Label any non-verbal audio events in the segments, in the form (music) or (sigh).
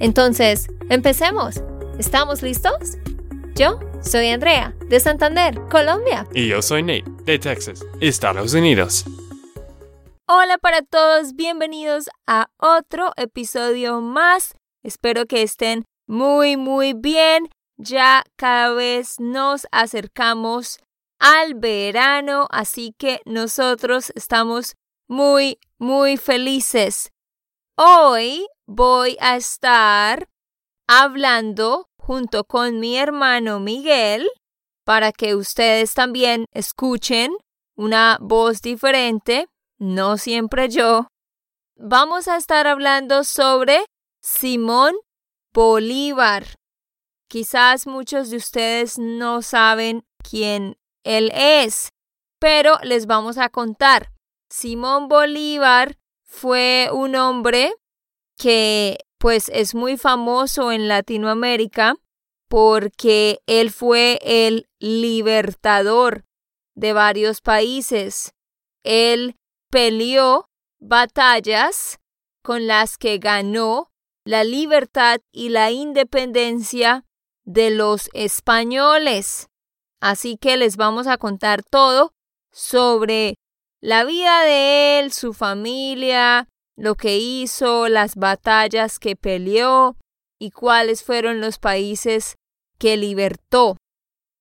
Entonces, empecemos. ¿Estamos listos? Yo soy Andrea, de Santander, Colombia. Y yo soy Nate, de Texas, Estados Unidos. Hola para todos, bienvenidos a otro episodio más. Espero que estén muy, muy bien. Ya cada vez nos acercamos al verano, así que nosotros estamos muy, muy felices. Hoy voy a estar hablando junto con mi hermano Miguel para que ustedes también escuchen una voz diferente, no siempre yo. Vamos a estar hablando sobre Simón Bolívar. Quizás muchos de ustedes no saben quién él es. Pero les vamos a contar. Simón Bolívar fue un hombre que pues es muy famoso en Latinoamérica porque él fue el libertador de varios países. Él peleó batallas con las que ganó la libertad y la independencia de los españoles. Así que les vamos a contar todo sobre la vida de él, su familia, lo que hizo, las batallas que peleó y cuáles fueron los países que libertó.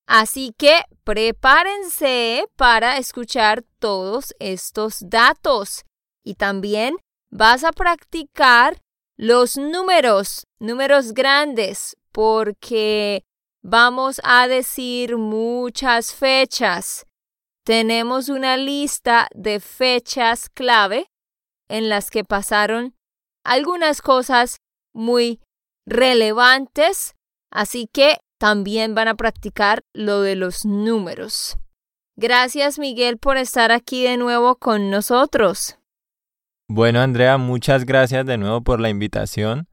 Así que prepárense para escuchar todos estos datos y también vas a practicar los números, números grandes, porque Vamos a decir muchas fechas. Tenemos una lista de fechas clave en las que pasaron algunas cosas muy relevantes, así que también van a practicar lo de los números. Gracias Miguel por estar aquí de nuevo con nosotros. Bueno Andrea, muchas gracias de nuevo por la invitación.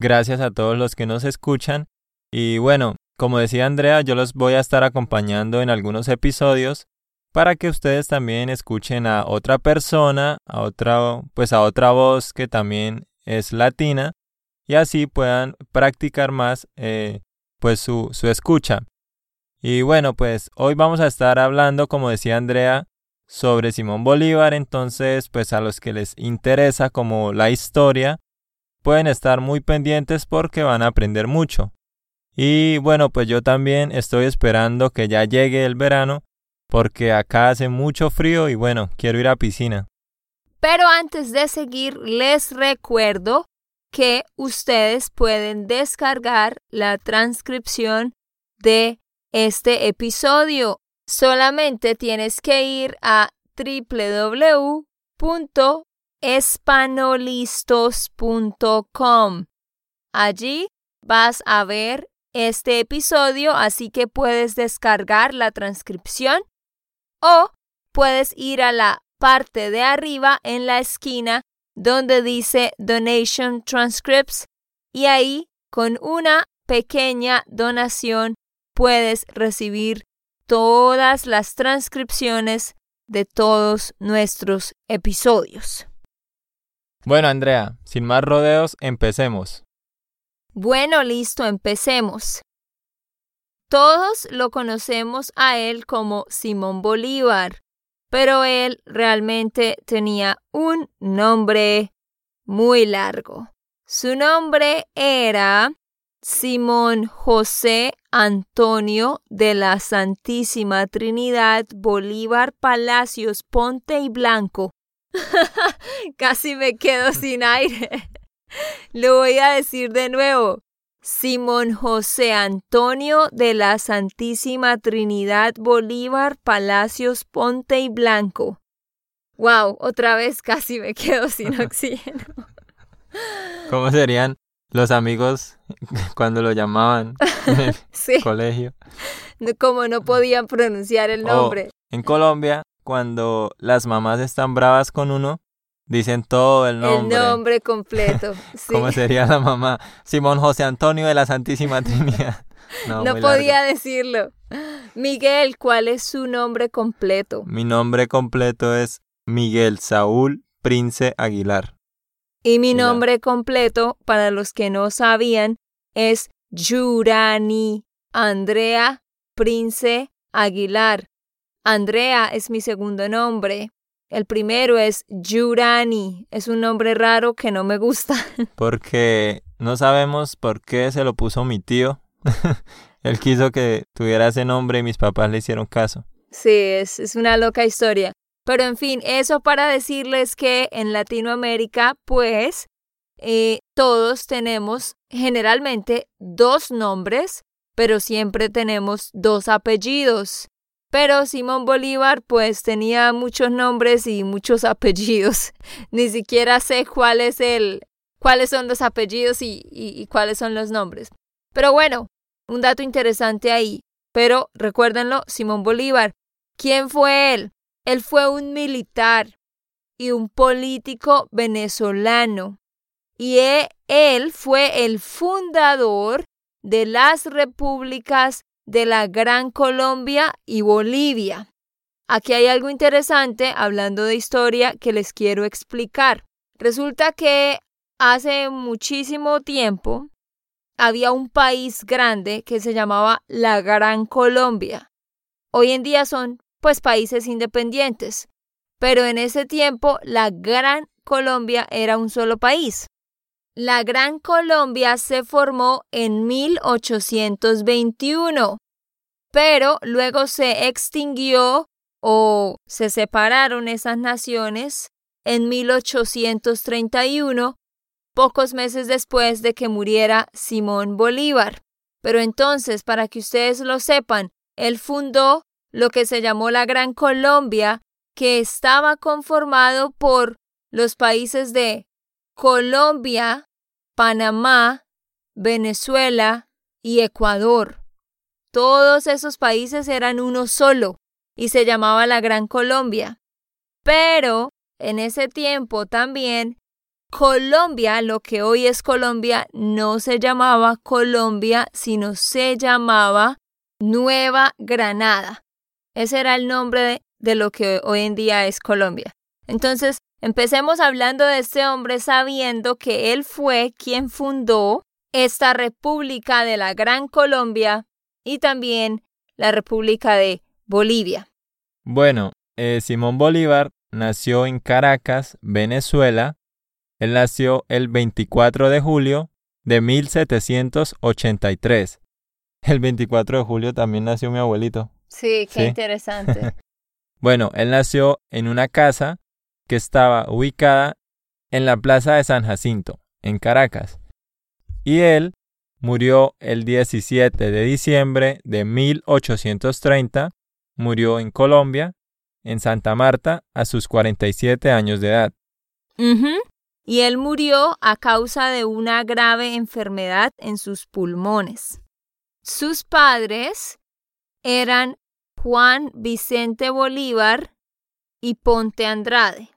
Gracias a todos los que nos escuchan. Y bueno, como decía Andrea, yo los voy a estar acompañando en algunos episodios para que ustedes también escuchen a otra persona, a otra, pues a otra voz que también es latina y así puedan practicar más eh, pues su, su escucha. Y bueno, pues hoy vamos a estar hablando, como decía Andrea, sobre Simón Bolívar, entonces pues a los que les interesa como la historia, pueden estar muy pendientes porque van a aprender mucho. Y bueno, pues yo también estoy esperando que ya llegue el verano porque acá hace mucho frío y bueno, quiero ir a piscina. Pero antes de seguir, les recuerdo que ustedes pueden descargar la transcripción de este episodio. Solamente tienes que ir a www.espanolistos.com. Allí vas a ver este episodio, así que puedes descargar la transcripción o puedes ir a la parte de arriba en la esquina donde dice Donation Transcripts y ahí con una pequeña donación puedes recibir todas las transcripciones de todos nuestros episodios. Bueno, Andrea, sin más rodeos, empecemos. Bueno, listo, empecemos. Todos lo conocemos a él como Simón Bolívar, pero él realmente tenía un nombre muy largo. Su nombre era Simón José Antonio de la Santísima Trinidad Bolívar Palacios Ponte y Blanco. (laughs) Casi me quedo sin aire. (laughs) Lo voy a decir de nuevo. Simón José Antonio de la Santísima Trinidad Bolívar Palacios Ponte y Blanco. Wow, otra vez casi me quedo sin (laughs) oxígeno. ¿Cómo serían Los amigos (laughs) cuando lo llamaban en el (laughs) Sí, colegio. como no podían pronunciar el O nombre. en Colombia, cuando las mamás están bravas con uno, dicen todo el nombre. El nombre completo. (laughs) Sí. ¿Cómo sería la mamá? Simón José Antonio de la Santísima Trinidad. (laughs) No, podía largo. decirlo. Miguel, ¿cuál es su nombre completo? Mi nombre completo es Miguel Saúl Prince Aguilar. Y mi nombre completo, para los que no sabían, es Yurani Andrea Prince Aguilar. Andrea es mi segundo nombre. El primero es Yurani. Es un nombre raro que no me gusta. (laughs) Porque no sabemos por qué se lo puso mi tío. (laughs) Él quiso que tuviera ese nombre y mis papás le hicieron caso. Sí, es, es una loca historia. Pero en fin, eso para decirles que en Latinoamérica, pues, eh, todos tenemos generalmente dos nombres, pero siempre tenemos dos apellidos. Pero Simón Bolívar, pues, tenía muchos nombres y muchos (laughs) apellidos. Ni siquiera sé cuál es el, cuáles son los apellidos y, y- cuáles son los nombres. Pero bueno, un dato interesante ahí. Pero recuérdenlo, Simón Bolívar. ¿Quién fue él? Él fue un militar y un político venezolano. Y e- él fue el fundador de las repúblicas de la Gran Colombia y Bolivia. Aquí hay algo interesante hablando de historia que les quiero explicar. Resulta que hace muchísimo tiempo había un país grande que se llamaba la Gran Colombia. Hoy en día son pues países independientes, pero en ese tiempo la Gran Colombia era un solo país. La Gran Colombia se formó en 1821, pero luego se extinguió o se separaron esas naciones en 1831, pocos meses después de que muriera Simón Bolívar. Pero entonces, para que ustedes lo sepan, él fundó lo que se llamó la Gran Colombia, que estaba conformado por los países de Colombia, Panamá, Venezuela y Ecuador. Todos esos países eran uno solo y se llamaba la Gran Colombia. Pero en ese tiempo también Colombia, lo que hoy es Colombia, no se llamaba Colombia, sino se llamaba Nueva Granada. Ese era el nombre de, de lo que hoy en día es Colombia. Entonces, empecemos hablando de este hombre sabiendo que él fue quien fundó esta República de la Gran Colombia y también la República de Bolivia. Bueno, eh, Simón Bolívar nació en Caracas, Venezuela. Él nació el 24 de julio de 1783. El 24 de julio también nació mi abuelito. Sí, qué Sí. interesante. (laughs) Bueno, él nació en una casa que estaba ubicada en la Plaza de San Jacinto, en Caracas. Y él murió el 17 de diciembre de 1830, murió en Colombia, en Santa Marta, a sus 47 años de edad. Y él murió a causa de una grave enfermedad en sus pulmones. Sus padres eran Juan Vicente Bolívar y Ponte Andrade.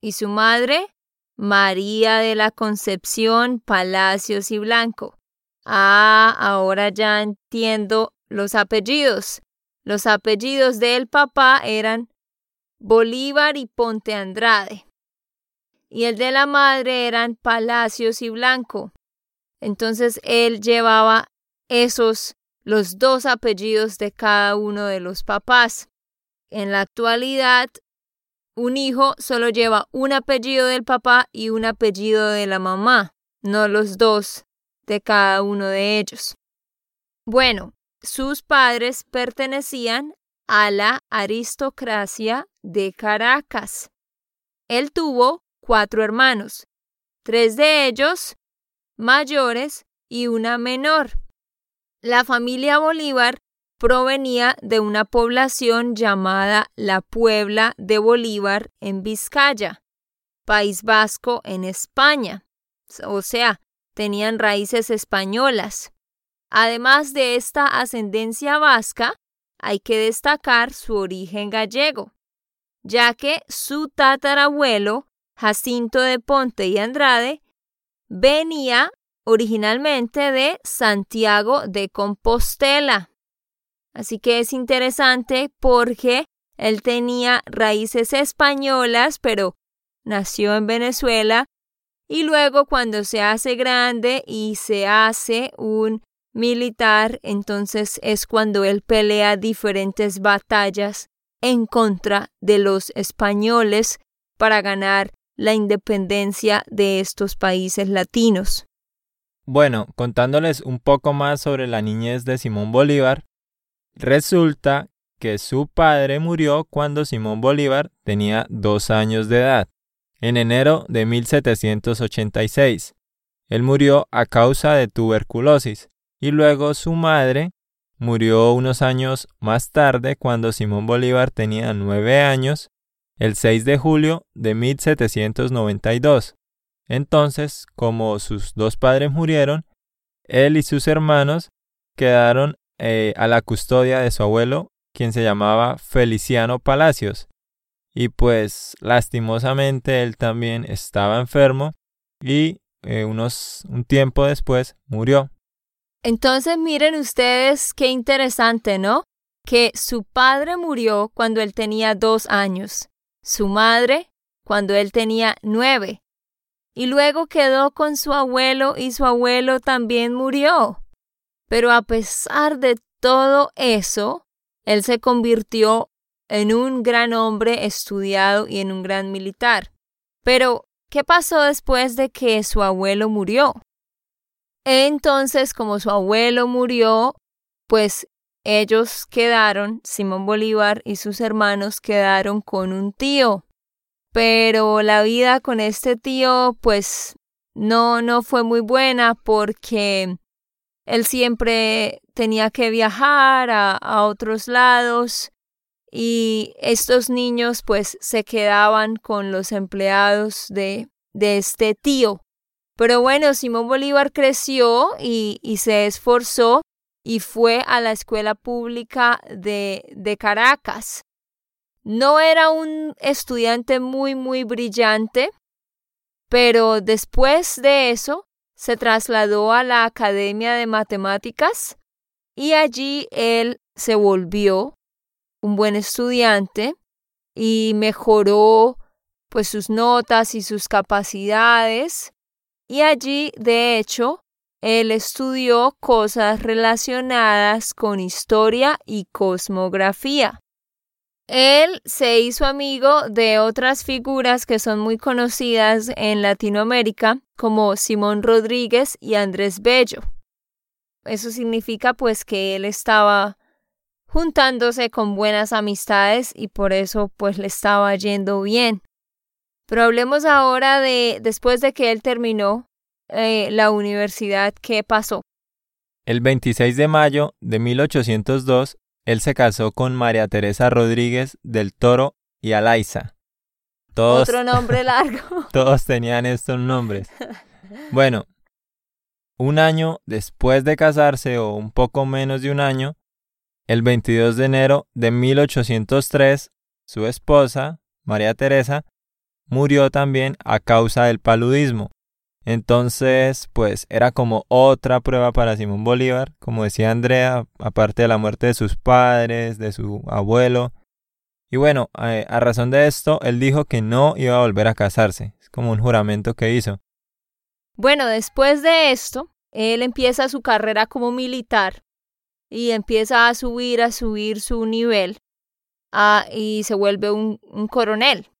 Y su madre, María de la Concepción Palacios y Blanco. Ah, ahora ya entiendo los apellidos. Los apellidos del papá eran Bolívar y Ponte Andrade. Y el de la madre eran Palacios y Blanco. Entonces él llevaba esos, los dos apellidos de cada uno de los papás. En la actualidad, un hijo solo lleva un apellido del papá y un apellido de la mamá, no los dos de cada uno de ellos. Bueno, sus padres pertenecían a la aristocracia de Caracas. Él tuvo cuatro hermanos, tres de ellos mayores y una menor. La familia Bolívar provenía de una población llamada la Puebla de Bolívar en Vizcaya, País Vasco en España. O sea, tenían raíces españolas. Además de esta ascendencia vasca, hay que destacar su origen gallego, ya que su tatarabuelo, Jacinto de Ponte y Andrade, venía originalmente de Santiago de Compostela. Así que es interesante porque él tenía raíces españolas, pero nació en Venezuela y luego cuando se hace grande y se hace un militar, entonces es cuando él pelea diferentes batallas en contra de los españoles para ganar la independencia de estos países latinos. Bueno, contándoles un poco más sobre la niñez de Simón Bolívar, resulta que su padre murió cuando Simón Bolívar tenía dos años de edad, en enero de 1786. Él murió a causa de tuberculosis y luego su madre murió unos años más tarde cuando Simón Bolívar tenía nueve años, el 6 de julio de 1792. Entonces, como sus dos padres murieron, él y sus hermanos quedaron eh, a la custodia de su abuelo, quien se llamaba Feliciano Palacios. Y pues lastimosamente él también estaba enfermo y eh, unos un tiempo después murió. Entonces miren ustedes qué interesante, ¿no? Que su padre murió cuando él tenía dos años, su madre cuando él tenía nueve, y luego quedó con su abuelo y su abuelo también murió. Pero a pesar de todo eso, él se convirtió en un gran hombre estudiado y en un gran militar. Pero, ¿qué pasó después de que su abuelo murió? Entonces, como su abuelo murió, pues ellos quedaron, Simón Bolívar y sus hermanos quedaron con un tío. Pero la vida con este tío, pues no, no fue muy buena porque él siempre tenía que viajar a, a otros lados y estos niños pues se quedaban con los empleados de, de este tío. Pero bueno, Simón Bolívar creció y, y se esforzó y fue a la escuela pública de, de Caracas. No era un estudiante muy, muy brillante, pero después de eso se trasladó a la Academia de Matemáticas y allí él se volvió un buen estudiante y mejoró pues sus notas y sus capacidades y allí, de hecho, él estudió cosas relacionadas con historia y cosmografía. Él se hizo amigo de otras figuras que son muy conocidas en Latinoamérica, como Simón Rodríguez y Andrés Bello. Eso significa pues que él estaba juntándose con buenas amistades y por eso pues le estaba yendo bien. Pero hablemos ahora de después de que él terminó eh, la universidad, ¿qué pasó? El 26 de mayo de 1802, él se casó con María Teresa Rodríguez del Toro y Alaiza. Todos, Otro nombre largo. (laughs) todos tenían estos nombres. Bueno, un año después de casarse, o un poco menos de un año, el 22 de enero de 1803, su esposa, María Teresa, murió también a causa del paludismo. Entonces, pues era como otra prueba para Simón Bolívar, como decía Andrea, aparte de la muerte de sus padres, de su abuelo. Y bueno, a, a razón de esto, él dijo que no iba a volver a casarse. Es como un juramento que hizo. Bueno, después de esto, él empieza su carrera como militar y empieza a subir, a subir su nivel y se vuelve un coronel.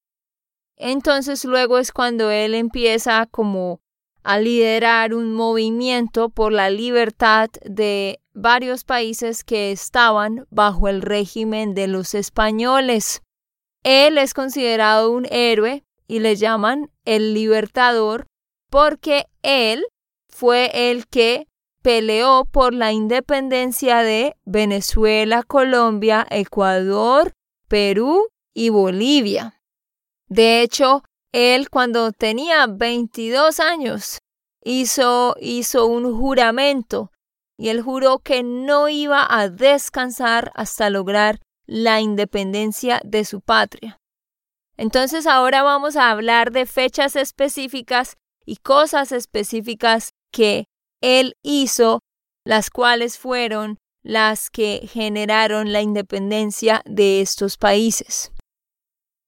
Entonces luego es cuando él empieza como a liderar un movimiento por la libertad de varios países que estaban bajo el régimen de los españoles. Él es considerado un héroe y le llaman el libertador porque él fue el que peleó por la independencia de Venezuela, Colombia, Ecuador, Perú y Bolivia. De hecho, él cuando tenía 22 años hizo, hizo un juramento y él juró que no iba a descansar hasta lograr la independencia de su patria. Entonces ahora vamos a hablar de fechas específicas y cosas específicas que él hizo, las cuales fueron las que generaron la independencia de estos países.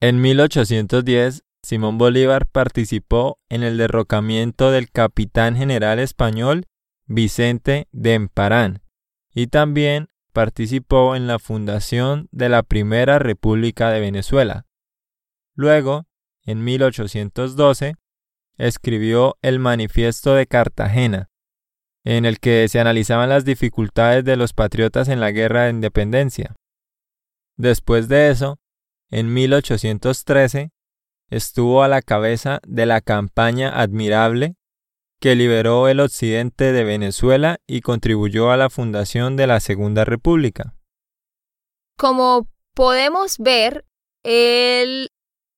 En 1810, Simón Bolívar participó en el derrocamiento del capitán general español Vicente de Emparán y también participó en la fundación de la Primera República de Venezuela. Luego, en 1812, escribió el Manifiesto de Cartagena, en el que se analizaban las dificultades de los patriotas en la guerra de independencia. Después de eso, en 1813, estuvo a la cabeza de la campaña admirable que liberó el occidente de Venezuela y contribuyó a la fundación de la Segunda República. Como podemos ver, él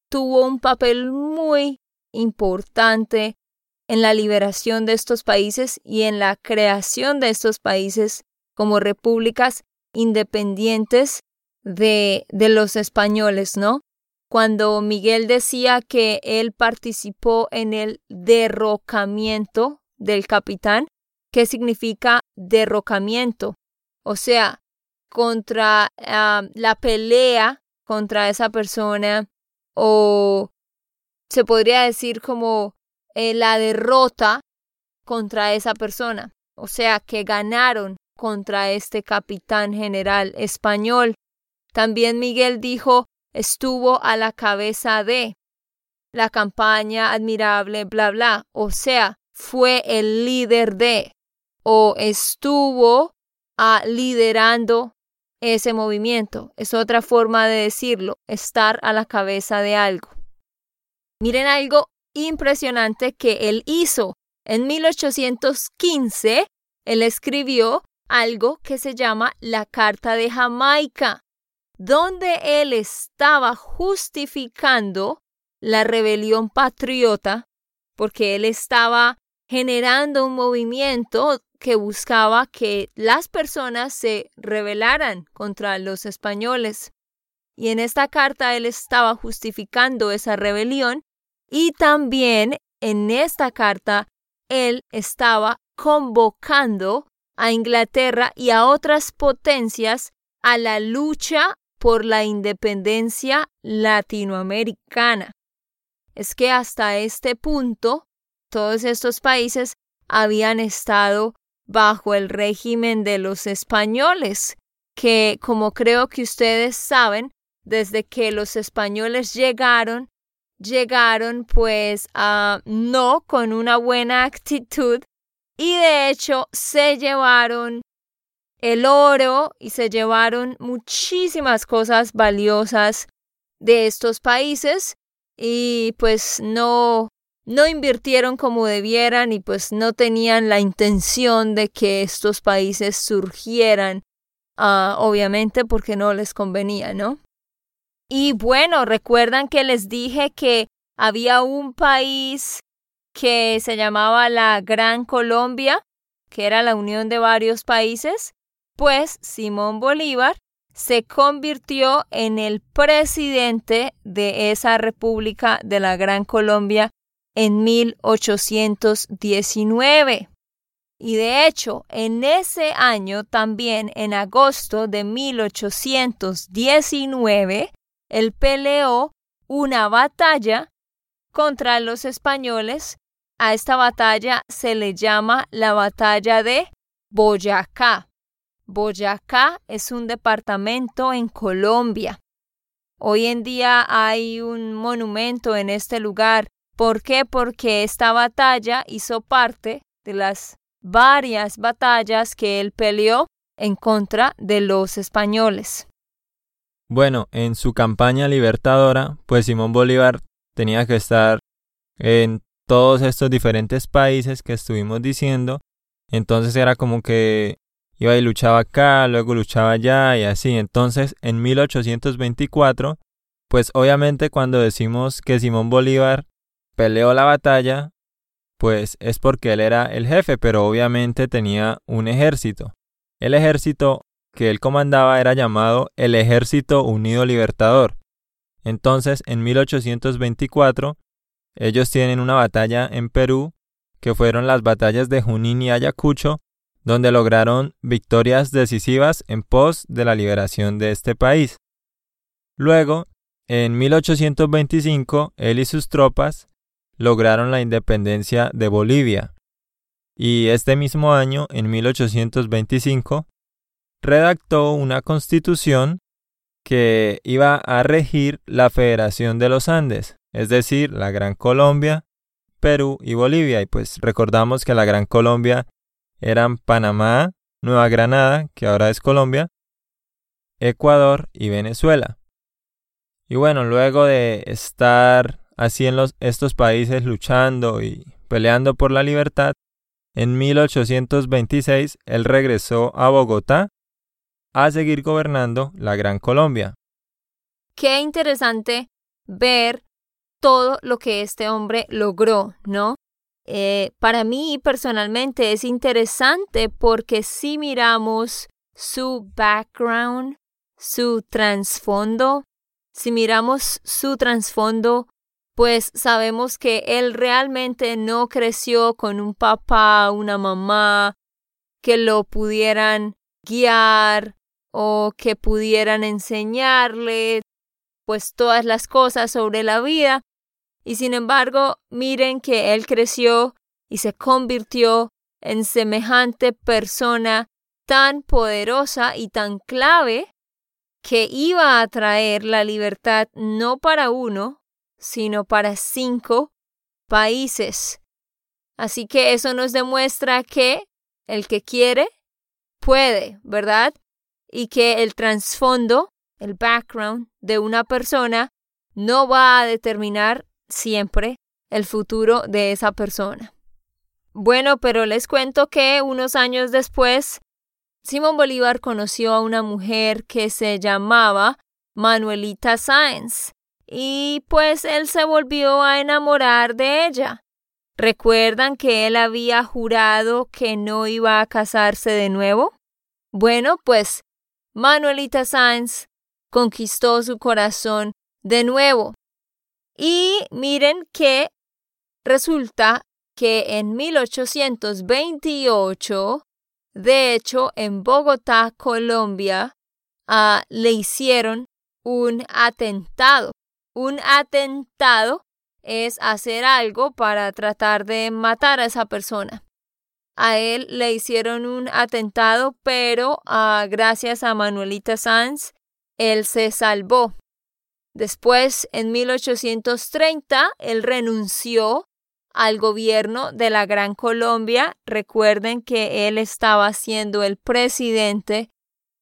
tuvo un papel muy importante en la liberación de estos países y en la creación de estos países como repúblicas independientes de, de los españoles, ¿no? Cuando Miguel decía que él participó en el derrocamiento del capitán, ¿qué significa derrocamiento? O sea, contra ah, la pelea contra esa persona o se podría decir como eh, la derrota contra esa persona. O sea, que ganaron contra este capitán general español. También Miguel dijo estuvo a la cabeza de la campaña admirable, bla, bla. O sea, fue el líder de o estuvo a liderando ese movimiento. Es otra forma de decirlo, estar a la cabeza de algo. Miren algo impresionante que él hizo. En 1815, él escribió algo que se llama la Carta de Jamaica donde él estaba justificando la rebelión patriota, porque él estaba generando un movimiento que buscaba que las personas se rebelaran contra los españoles. Y en esta carta él estaba justificando esa rebelión y también en esta carta él estaba convocando a Inglaterra y a otras potencias a la lucha por la independencia latinoamericana. Es que hasta este punto todos estos países habían estado bajo el régimen de los españoles, que como creo que ustedes saben, desde que los españoles llegaron, llegaron pues a no con una buena actitud y de hecho se llevaron el oro y se llevaron muchísimas cosas valiosas de estos países y pues no no invirtieron como debieran y pues no tenían la intención de que estos países surgieran, uh, obviamente porque no les convenía, ¿no? Y bueno, recuerdan que les dije que había un país que se llamaba la Gran Colombia, que era la unión de varios países, pues Simón Bolívar se convirtió en el presidente de esa República de la Gran Colombia en 1819. Y de hecho, en ese año también, en agosto de 1819, él peleó una batalla contra los españoles. A esta batalla se le llama la batalla de Boyacá. Boyacá es un departamento en Colombia. Hoy en día hay un monumento en este lugar. ¿Por qué? Porque esta batalla hizo parte de las varias batallas que él peleó en contra de los españoles. Bueno, en su campaña libertadora, pues Simón Bolívar tenía que estar en todos estos diferentes países que estuvimos diciendo. Entonces era como que iba y luchaba acá, luego luchaba allá y así. Entonces, en 1824, pues obviamente cuando decimos que Simón Bolívar peleó la batalla, pues es porque él era el jefe, pero obviamente tenía un ejército. El ejército que él comandaba era llamado el Ejército Unido Libertador. Entonces, en 1824, ellos tienen una batalla en Perú, que fueron las batallas de Junín y Ayacucho, donde lograron victorias decisivas en pos de la liberación de este país. Luego, en 1825, él y sus tropas lograron la independencia de Bolivia. Y este mismo año, en 1825, redactó una constitución que iba a regir la Federación de los Andes, es decir, la Gran Colombia, Perú y Bolivia. Y pues recordamos que la Gran Colombia eran Panamá, Nueva Granada, que ahora es Colombia, Ecuador y Venezuela. Y bueno, luego de estar así en los, estos países luchando y peleando por la libertad, en 1826 él regresó a Bogotá a seguir gobernando la Gran Colombia. Qué interesante ver todo lo que este hombre logró, ¿no? Eh, para mí personalmente es interesante porque si miramos su background, su trasfondo, si miramos su trasfondo, pues sabemos que él realmente no creció con un papá, una mamá que lo pudieran guiar o que pudieran enseñarle pues todas las cosas sobre la vida. Y sin embargo, miren que él creció y se convirtió en semejante persona tan poderosa y tan clave que iba a traer la libertad no para uno, sino para cinco países. Así que eso nos demuestra que el que quiere, puede, ¿verdad? y que el trasfondo, el background de una persona no va a determinar siempre el futuro de esa persona. Bueno, pero les cuento que unos años después, Simón Bolívar conoció a una mujer que se llamaba Manuelita Sáenz y pues él se volvió a enamorar de ella. ¿Recuerdan que él había jurado que no iba a casarse de nuevo? Bueno, pues Manuelita Sáenz conquistó su corazón de nuevo. Y miren que resulta que en 1828, de hecho, en Bogotá, Colombia, ah, le hicieron un atentado. Un atentado es hacer algo para tratar de matar a esa persona. A él le hicieron un atentado, pero ah, gracias a Manuelita Sanz, él se salvó. Después, en 1830, él renunció al gobierno de la Gran Colombia. Recuerden que él estaba siendo el presidente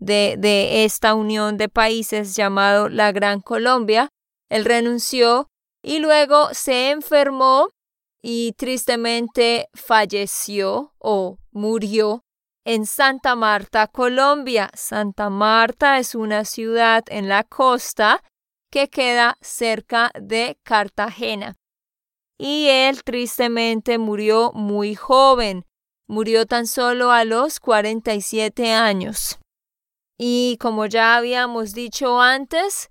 de, de esta unión de países llamado la Gran Colombia. Él renunció y luego se enfermó y tristemente falleció o murió en Santa Marta, Colombia. Santa Marta es una ciudad en la costa que queda cerca de Cartagena. Y él tristemente murió muy joven, murió tan solo a los 47 años. Y como ya habíamos dicho antes,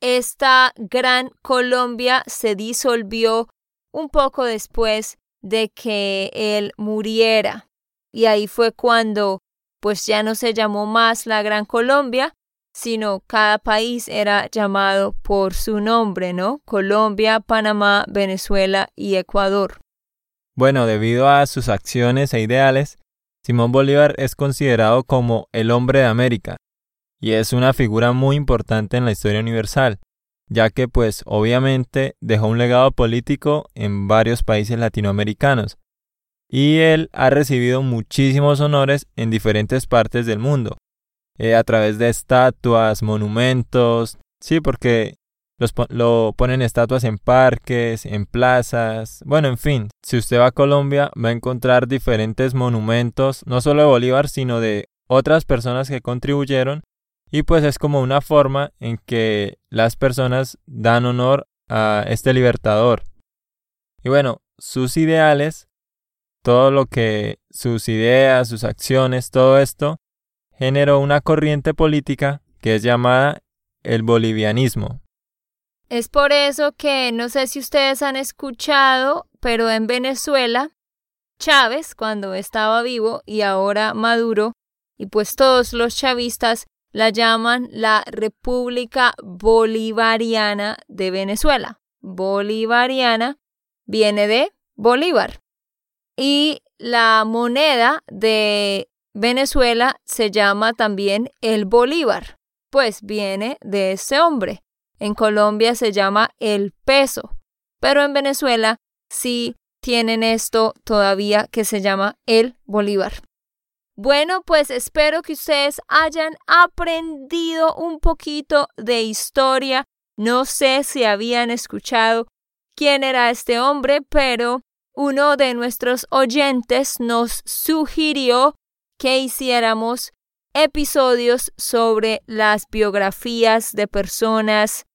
esta gran Colombia se disolvió un poco después de que él muriera. Y ahí fue cuando pues ya no se llamó más la Gran Colombia, sino cada país era llamado por su nombre, ¿no? Colombia, Panamá, Venezuela y Ecuador. Bueno, debido a sus acciones e ideales, Simón Bolívar es considerado como el hombre de América, y es una figura muy importante en la historia universal ya que pues obviamente dejó un legado político en varios países latinoamericanos y él ha recibido muchísimos honores en diferentes partes del mundo, eh, a través de estatuas, monumentos, sí, porque los, lo ponen estatuas en parques, en plazas, bueno, en fin, si usted va a Colombia va a encontrar diferentes monumentos, no solo de Bolívar, sino de otras personas que contribuyeron y pues es como una forma en que las personas dan honor a este libertador. Y bueno, sus ideales, todo lo que sus ideas, sus acciones, todo esto, generó una corriente política que es llamada el bolivianismo. Es por eso que no sé si ustedes han escuchado, pero en Venezuela, Chávez, cuando estaba vivo y ahora Maduro, y pues todos los chavistas la llaman la República Bolivariana de Venezuela. Bolivariana viene de Bolívar. Y la moneda de Venezuela se llama también el Bolívar, pues viene de ese hombre. En Colombia se llama el peso, pero en Venezuela sí tienen esto todavía que se llama el Bolívar. Bueno, pues espero que ustedes hayan aprendido un poquito de historia. No sé si habían escuchado quién era este hombre, pero uno de nuestros oyentes nos sugirió que hiciéramos episodios sobre las biografías de personas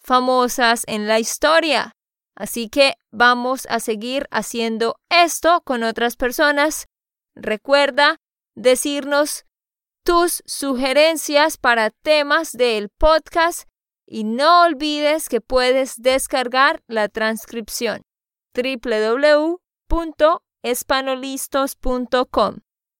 famosas en la historia. Así que vamos a seguir haciendo esto con otras personas. Recuerda decirnos tus sugerencias para temas del podcast y no olvides que puedes descargar la transcripción www.espanolistos.com.